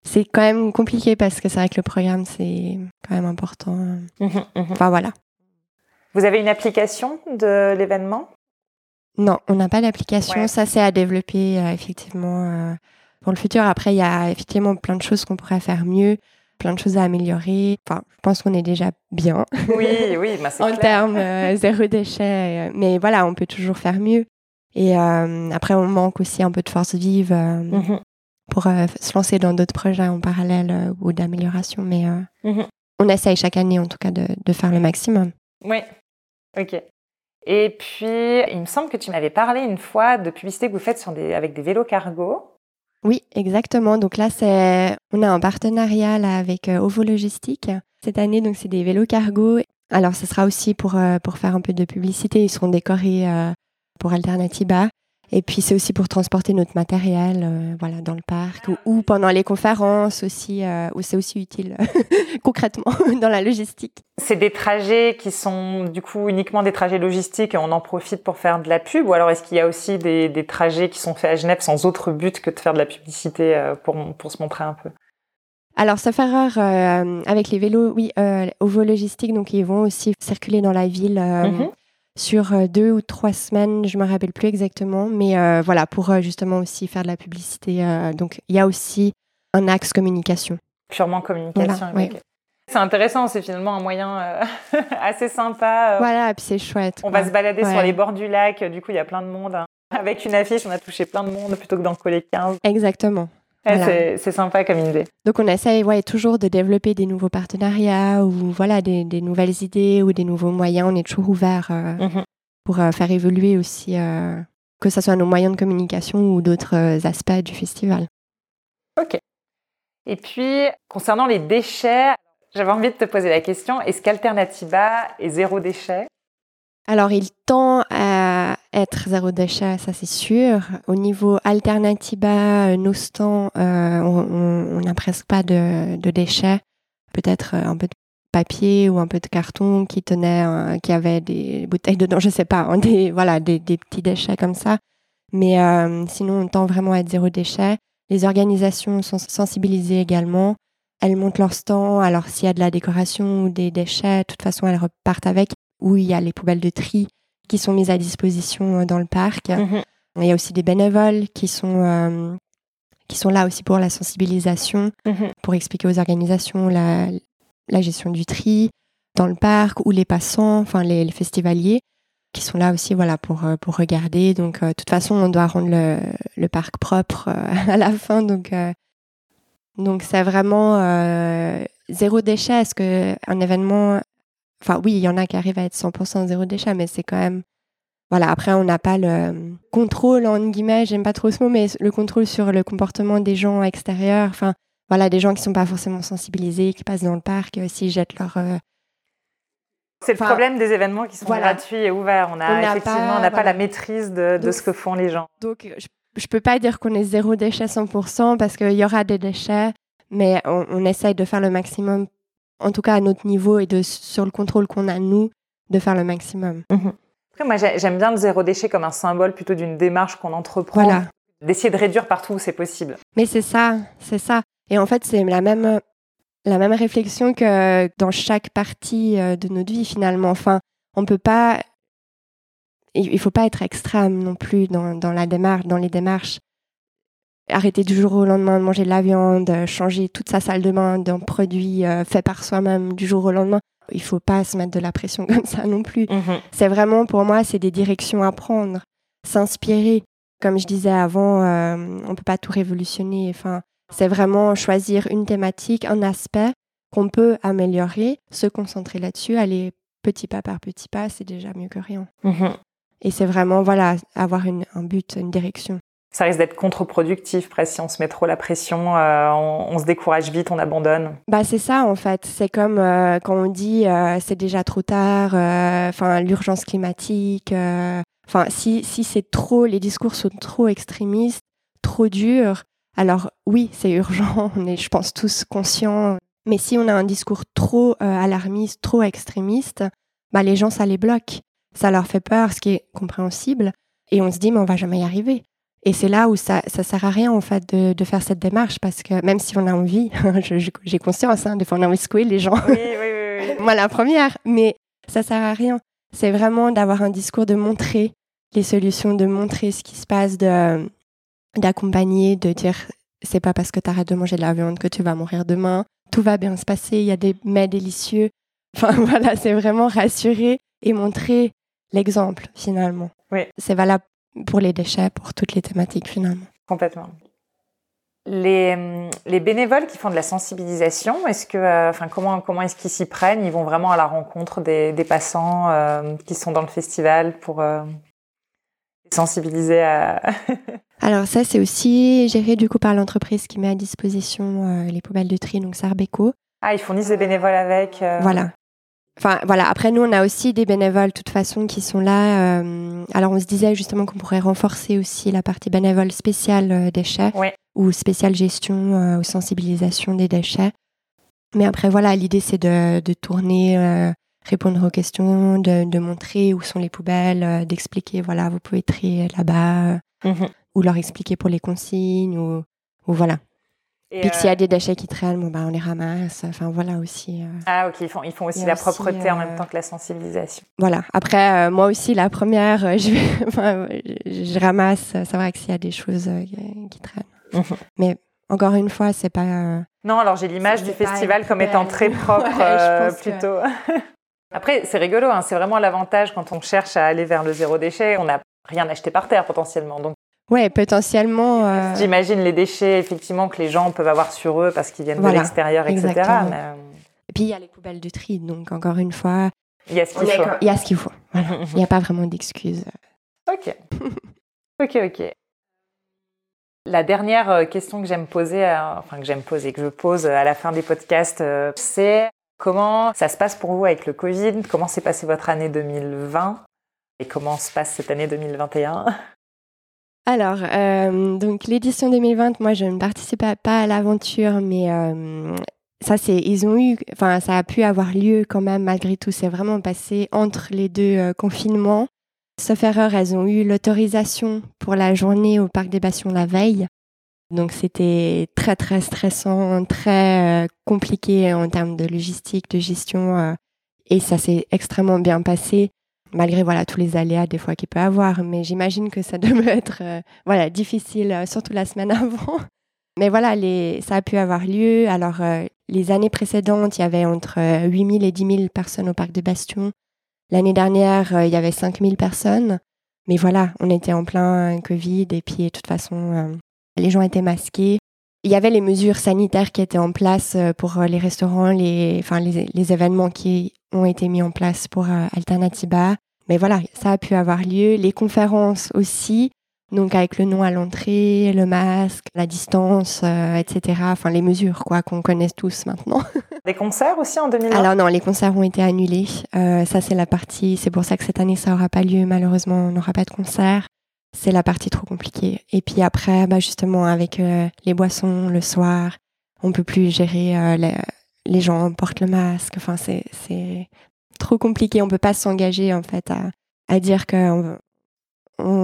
c'est quand même compliqué parce que c'est vrai que le programme, c'est quand même important. Mmh mmh enfin, voilà. Vous avez une application de l'événement? Non, on n'a pas d'application. Ça, c'est à développer, euh, effectivement, euh, pour le futur. Après, il y a effectivement plein de choses qu'on pourrait faire mieux, plein de choses à améliorer. Enfin, je pense qu'on est déjà bien. Oui, oui, bah, En termes euh, zéro déchet. mais voilà, on peut toujours faire mieux. Et après, on manque aussi un peu de force vive. Mmh pour se lancer dans d'autres projets en parallèle ou d'amélioration. Mais on essaye chaque année, en tout cas, de, de faire le maximum. Oui, Ok. Et puis, il me semble que tu m'avais parlé une fois de publicité que vous faites sur des, avec des vélos cargo. Oui, exactement. Donc là, c'est, on a un partenariat avec euh, Ovo Logistique cette année. Donc c'est des vélos cargo. Alors, ce sera aussi pour, euh, pour faire un peu de publicité. Ils seront décorés euh, pour Alternativa. Et puis c'est aussi pour transporter notre matériel euh, voilà, dans le parc ou, pendant les conférences aussi, euh, où c'est aussi utile concrètement dans la logistique. C'est des trajets qui sont du coup uniquement des trajets logistiques et on en profite pour faire de la pub ou alors est-ce qu'il y a aussi des, des, trajets qui sont faits à Genève sans autre but que de faire de la publicité euh, pour, pour se montrer un peu? Alors, ça fait rare avec les vélos, oui, au vol logistique, donc ils vont aussi circuler dans la ville. Mm-hmm sur euh, deux ou trois semaines, je me rappelle plus exactement, mais euh, voilà, pour euh, justement aussi faire de la publicité. donc, il y a aussi un axe communication. Purement communication. C'est intéressant, c'est finalement un moyen assez sympa. Voilà, et puis c'est chouette. On va se balader sur les bords du lac, du coup il y a plein de monde. Hein. Avec une affiche, on a touché plein de monde plutôt que d'en coller 15. Exactement. C'est sympa comme idée. Donc on essaye ouais, toujours de développer des nouveaux partenariats ou voilà des, des nouvelles idées ou des nouveaux moyens. On est toujours ouvert euh, mhm. pour euh, faire évoluer aussi, euh, que ce soit nos moyens de communication ou d'autres aspects du festival. Ok. Et puis, concernant les déchets, j'avais envie de te poser la question, est-ce qu'Alternativa est zéro déchet? Alors, il tend à être zéro déchet, ça c'est sûr. Au niveau Alternativa, euh, nos stands, euh, on n'a presque pas de, déchets. Peut-être euh, un peu de papier ou un peu de carton qui tenait, qui avait des bouteilles dedans, je sais pas, hein, des, voilà, des, petits déchets comme ça. Mais sinon, on tend vraiment à être zéro déchet. Les organisations sont sensibilisées également. Elles montent leur stand. Alors, s'il y a de la décoration ou des déchets, de toute façon, elles repartent avec où il y a les poubelles de tri qui sont mises à disposition euh, dans le parc. Mhm. Il y a aussi des bénévoles qui sont, euh, qui sont là aussi pour la sensibilisation, mhm. pour expliquer aux organisations la, la, gestion du tri dans le parc ou les passants, enfin les, festivaliers qui sont là aussi voilà pour euh, pour regarder donc de toute façon on doit rendre le, le parc propre à la fin donc donc c'est vraiment zéro déchet est-ce que un événement Enfin, oui, il y en a qui arrivent à être 100% zéro déchet, mais c'est quand même. Voilà, après, on n'a pas le contrôle, en guillemets, j'aime pas trop ce mot, mais le contrôle sur le comportement des gens extérieurs. Enfin, voilà, des gens qui sont pas forcément sensibilisés, qui passent dans le parc, euh, s'ils jettent leur. Euh, c'est le problème des événements qui sont gratuits et ouverts. On a, effectivement, on n'a pas la maîtrise de, de, ce que font les gens. Donc, je, je peux pas dire qu'on est zéro déchet 100% parce qu'il y aura des déchets, mais on, on essaye de faire le maximum en tout cas à notre niveau et de, sur le contrôle qu'on a nous, de faire le maximum. Mhm. Après, moi, j'aime bien le zéro déchet comme un symbole plutôt d'une démarche qu'on entreprend, voilà. d'essayer de réduire partout où c'est possible. Mais c'est ça, c'est ça. Et en fait, c'est la même, la même réflexion que dans chaque partie euh, de notre vie finalement. Enfin, on peut pas, il faut pas être extrême non plus dans, dans la démarche, dans les démarches arrêter du jour au lendemain de manger de la viande, changer toute sa salle de bain d'un produit euh, fait par soi-même du jour au lendemain. Il faut pas se mettre de la pression comme ça non plus. Mhm. C'est vraiment, pour moi, c'est des directions à prendre, s'inspirer. Comme je disais avant, euh, on peut pas tout révolutionner. Enfin, c'est vraiment choisir une thématique, un aspect qu'on peut améliorer, se concentrer là-dessus, aller petit pas par petit pas, c'est déjà mieux que rien. Mhm. Et c'est vraiment, voilà, avoir un but, une direction ça risque d'être contre-productif presque si on se met trop la pression, euh, on, se décourage vite, on abandonne. Bah c'est ça en fait, c'est comme euh, quand on dit euh, c'est déjà trop tard, enfin l'urgence climatique, enfin si si c'est trop, les discours sont trop extrémistes, trop durs, alors oui c'est urgent, on est je pense tous conscients, mais si on a un discours trop alarmiste, trop extrémiste, bah les gens ça les bloque, ça leur fait peur, ce qui est compréhensible, et on se dit mais on va jamais y arriver. Et c'est là où ça, ça sert à rien en fait de, de, faire cette démarche parce que même si on a envie, j'ai conscience, hein, des fois on a envie de secouer les gens. Oui, oui, oui. Moi la première, mais ça sert à rien. C'est vraiment d'avoir un discours de montrer les solutions, de montrer ce qui se passe, de d'accompagner, de dire c'est pas parce que tu arrêtes de manger de la viande que tu vas mourir demain. Tout va bien se passer, il y a des mets délicieux. Enfin voilà, c'est vraiment rassurer et montrer l'exemple finalement. Oui. C'est valable pour les déchets, pour toutes les thématiques finalement. Complètement. Les, les bénévoles qui font de la sensibilisation, est-ce que, euh, enfin, comment, comment est-ce qu'ils s'y prennent? Ils vont vraiment à la rencontre des, des passants euh, qui sont dans le festival pour euh, sensibiliser à. Alors ça, c'est aussi géré du coup par l'entreprise qui met à disposition les poubelles de tri, donc Sarbeco. Ah, ils fournissent des bénévoles avec. Voilà, Enfin voilà, après nous on a aussi des bénévoles de toute façon qui sont là. Euh, alors on se disait justement qu'on pourrait renforcer aussi la partie bénévole spéciale euh, déchets ou spéciale gestion euh, ou sensibilisation des déchets. Mais après voilà, l'idée c'est de, de, tourner, répondre aux questions, de, de, montrer où sont les poubelles, d'expliquer voilà vous pouvez trier là-bas mhm. ou leur expliquer pour les consignes ou, ou voilà. Et Puis s'il y a euh, des déchets qui traînent, bon, bah, on les ramasse. Enfin, voilà aussi. Euh. Ah, ok. Ils font, ils font aussi la propreté en même euh, temps que la sensibilisation. Voilà. Après, moi aussi, la première, je, enfin, je ramasse. C'est vrai que s'il y a des choses qui traînent. Mais encore une fois, c'est pas. Non, alors j'ai l'image du festival comme étant très propre, plutôt. Après, c'est rigolo. Hein, c'est vraiment l'avantage quand on cherche à aller vers le zéro déchet. On n'a rien acheté par terre potentiellement. Donc Ouais, potentiellement. Euh, J'imagine les déchets, effectivement, que les gens peuvent avoir sur eux parce qu'ils viennent de l'extérieur, etc. Euh, Et puis il y a les poubelles de tri, donc encore une fois. Il y a ce qu'il faut. Il y a ce qu'il faut. il n'y a pas vraiment d'excuses. Ok. ok, ok. La dernière euh, question que j'aime poser, enfin que j'aime poser, que je pose à la fin des podcasts, c'est comment ça se passe pour vous avec le Covid? Comment s'est passée votre année 2020 Et comment se passe cette année 2021 alors, euh, donc l'édition 2020, moi je ne participais pas à l'aventure, mais euh, ça c'est, ils ont eu, enfin ça a pu avoir lieu quand même malgré tout. C'est vraiment passé entre les deux euh, confinements. Sauf erreur, elles ont eu l'autorisation pour la journée au parc des Bastions la veille. Donc c'était très très stressant, très compliqué en termes de logistique, de gestion, et ça s'est extrêmement bien passé malgré voilà tous les aléas des fois qu'il peut avoir. Mais j'imagine que ça devait être euh, voilà difficile, euh, surtout la semaine avant. Mais voilà, les, ça a pu avoir lieu. Alors euh, les années précédentes, il y avait entre 8000 et 10 000 personnes au parc de Bastion. L'année dernière, il y avait 5000 personnes. Mais voilà, on était en plein Covid et puis de toute façon, les gens étaient masqués. Il y avait les mesures sanitaires qui étaient en place pour les restaurants, les, enfin, les, les événements qui ont été mis en place pour Alternativa. Mais voilà, ça a pu avoir lieu. Les conférences aussi, donc avec le nom à l'entrée, le masque, la distance, euh, etc. Enfin, les mesures quoi qu'on connaisse tous maintenant. Les concerts aussi en 2020 Alors non, les concerts ont été annulés. Euh, ça, c'est la partie. C'est pour ça que cette année, ça n'aura pas lieu. Malheureusement, on n'aura pas de concert. C'est la partie trop compliquée. Et puis après, bah, justement, avec euh, les boissons le soir, on peut plus gérer. Les, les, gens portent le masque. Enfin, c'est trop compliqué. On peut pas s'engager en fait à, à dire que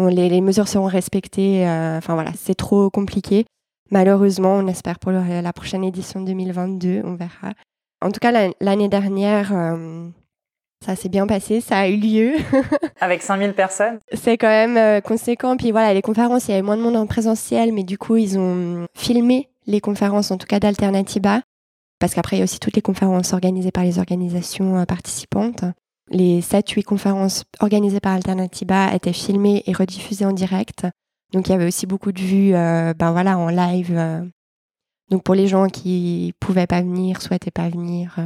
les, mesures seront respectées. Euh, enfin voilà, c'est trop compliqué. Malheureusement, on espère pour la prochaine édition 2022, on verra. En tout cas, l'année dernière, euh, ça s'est bien passé, ça a eu lieu. Avec 5000 personnes C'est quand même euh, conséquent. Puis voilà, les conférences, il y avait moins de monde en présentiel, mais du coup, ils ont filmé les conférences, en tout cas d'Alternativa parce qu'après, il y a aussi toutes les conférences organisées par les organisations euh, participantes. Les 7-8 conférences organisées par Alternativa étaient filmées et rediffusées en direct. Donc il y avait aussi beaucoup de vues euh, ben voilà, en live. Euh. Donc pour les gens qui pouvaient pas venir, souhaitaient pas venir.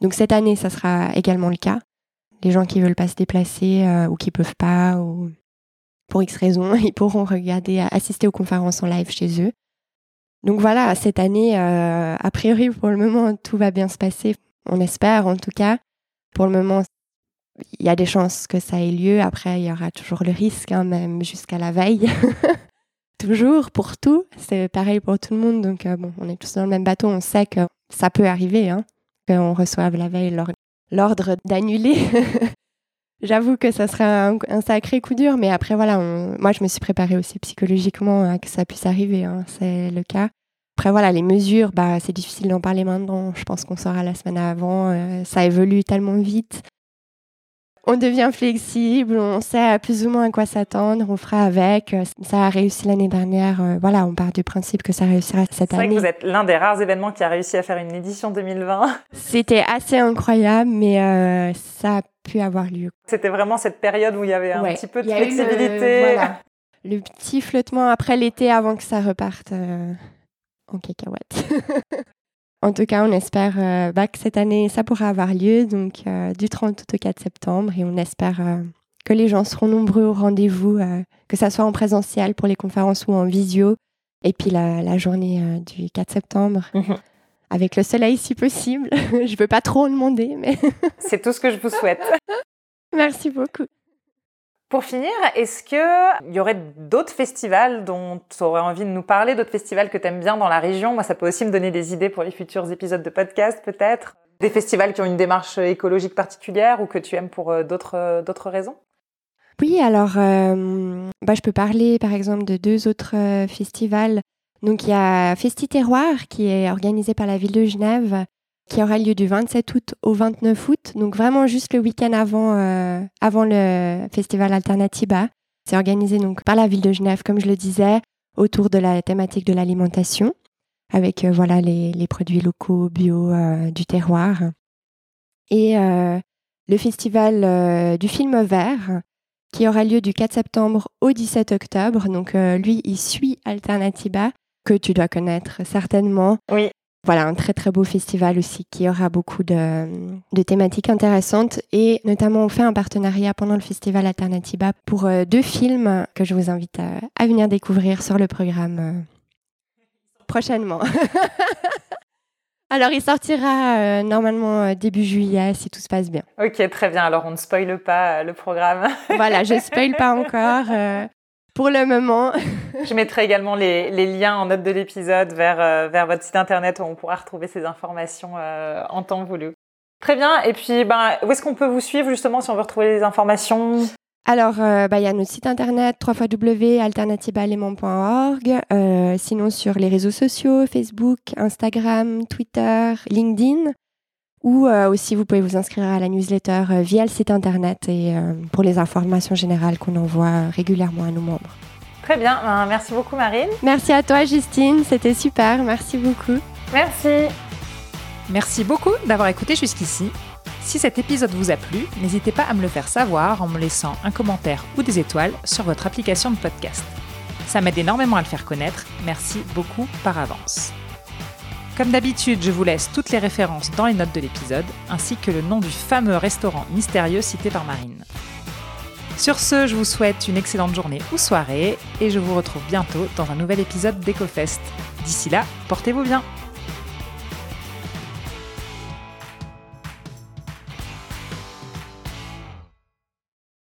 Donc cette année, ça sera également le cas. Les gens qui veulent pas se déplacer ou qui peuvent pas, ou pour X raisons, ils pourront regarder, assister aux conférences en live chez eux. Donc voilà, cette année, euh, a priori, pour le moment, tout va bien se passer. On espère, en tout cas. Pour le moment, il y a des chances que ça ait lieu. Après, il y aura toujours le risque, hein, même jusqu'à la veille. toujours, pour tout. C'est pareil pour tout le monde. Donc, euh, bon, on est tous dans le même bateau. On sait que ça peut arriver, hein, qu'on reçoive la veille l'ordre d'annuler. J'avoue que ça serait un, sacré coup dur, mais après, voilà, moi, je me suis préparée aussi psychologiquement à que ça puisse arriver, hein, c'est le cas. Après, voilà, les mesures, bah, c'est difficile d'en parler maintenant. Je pense qu'on saura la semaine avant. Euh, ça évolue tellement vite. On devient flexible, on sait plus ou moins à quoi s'attendre, on fera avec. Ça a réussi l'année dernière. Euh, voilà, on part du principe que ça réussira cette année. C'est vrai que vous êtes l'un des rares événements qui a réussi à faire une édition 2020. C'était assez incroyable, mais euh, ça a pu avoir lieu. C'était vraiment cette période où il y avait un petit peu de flexibilité. Le, le petit flottement après l'été avant que ça reparte en cacahuète. en tout cas, on espère euh, bah, que cette année, ça pourra avoir lieu, donc euh, du 30 au 4 septembre, et on espère euh, que les gens seront nombreux au rendez-vous, que ça soit en présentiel pour les conférences ou en visio, et puis la, journée du 4 septembre. Mhm. Avec le soleil si possible. je ne veux pas trop en demander, mais... C'est tout ce que je vous souhaite. Merci beaucoup. Pour finir, est-ce qu'il y aurait d'autres festivals dont tu aurais envie de nous parler, d'autres festivals que tu aimes bien dans la région? Moi, ça peut aussi me donner des idées pour les futurs épisodes de podcast, peut-être. Des festivals qui ont une démarche écologique particulière ou que tu aimes pour euh, d'autres, euh, d'autres raisons? Oui, alors, euh, bah, je peux parler par exemple de deux autres festivals. Donc, il y a Festi Terroir qui est organisé par la ville de Genève qui aura lieu du 27 août au 29 août, donc vraiment juste le week-end avant, euh, avant le festival Alternatiba. C'est organisé donc par la ville de Genève, comme je le disais, autour de la thématique de l'alimentation, avec euh, voilà les, produits locaux, bio, euh, du terroir. Et le festival du film vert, qui aura lieu du 4 septembre au 17 octobre. Donc lui, il suit Alternatiba, que tu dois connaître certainement. Oui voilà, un très très beau festival aussi qui aura beaucoup de, thématiques intéressantes et notamment on fait un partenariat pendant le festival Alternativa pour euh, deux films que je vous invite à, venir découvrir sur le programme euh, prochainement. Alors, il sortira euh, normalement début juillet si tout se passe bien. Ok, très bien. Alors, on ne spoile pas le programme. voilà, je spoil pas encore pour le moment. Je mettrai également les, liens en note de l'épisode vers, euh, vers votre site internet où on pourra retrouver ces informations euh, en temps voulu. Très bien. Et puis, ben, où est-ce qu'on peut vous suivre justement si on veut retrouver les informations? Alors, euh, bah, il y a notre site internet www.alternativealément.org. sinon, sur les réseaux sociaux, Facebook, Instagram, Twitter, LinkedIn. Ou aussi, vous pouvez vous inscrire à la newsletter via le site internet et pour les informations générales qu'on envoie régulièrement à nos membres. Très bien, ben, merci beaucoup Marine. Merci à toi Justine, c'était super, merci beaucoup. Merci. Merci beaucoup d'avoir écouté jusqu'ici. Si cet épisode vous a plu, n'hésitez pas à me le faire savoir en me laissant un commentaire ou des étoiles sur votre application de podcast. Ça m'aide énormément à le faire connaître, merci beaucoup par avance. Comme d'habitude, je vous laisse toutes les références dans les notes de l'épisode, ainsi que le nom du fameux restaurant mystérieux cité par Marine. Sur ce, je vous souhaite une excellente journée ou soirée et je vous retrouve bientôt dans un nouvel épisode d'EcoFest. D'ici là, portez-vous bien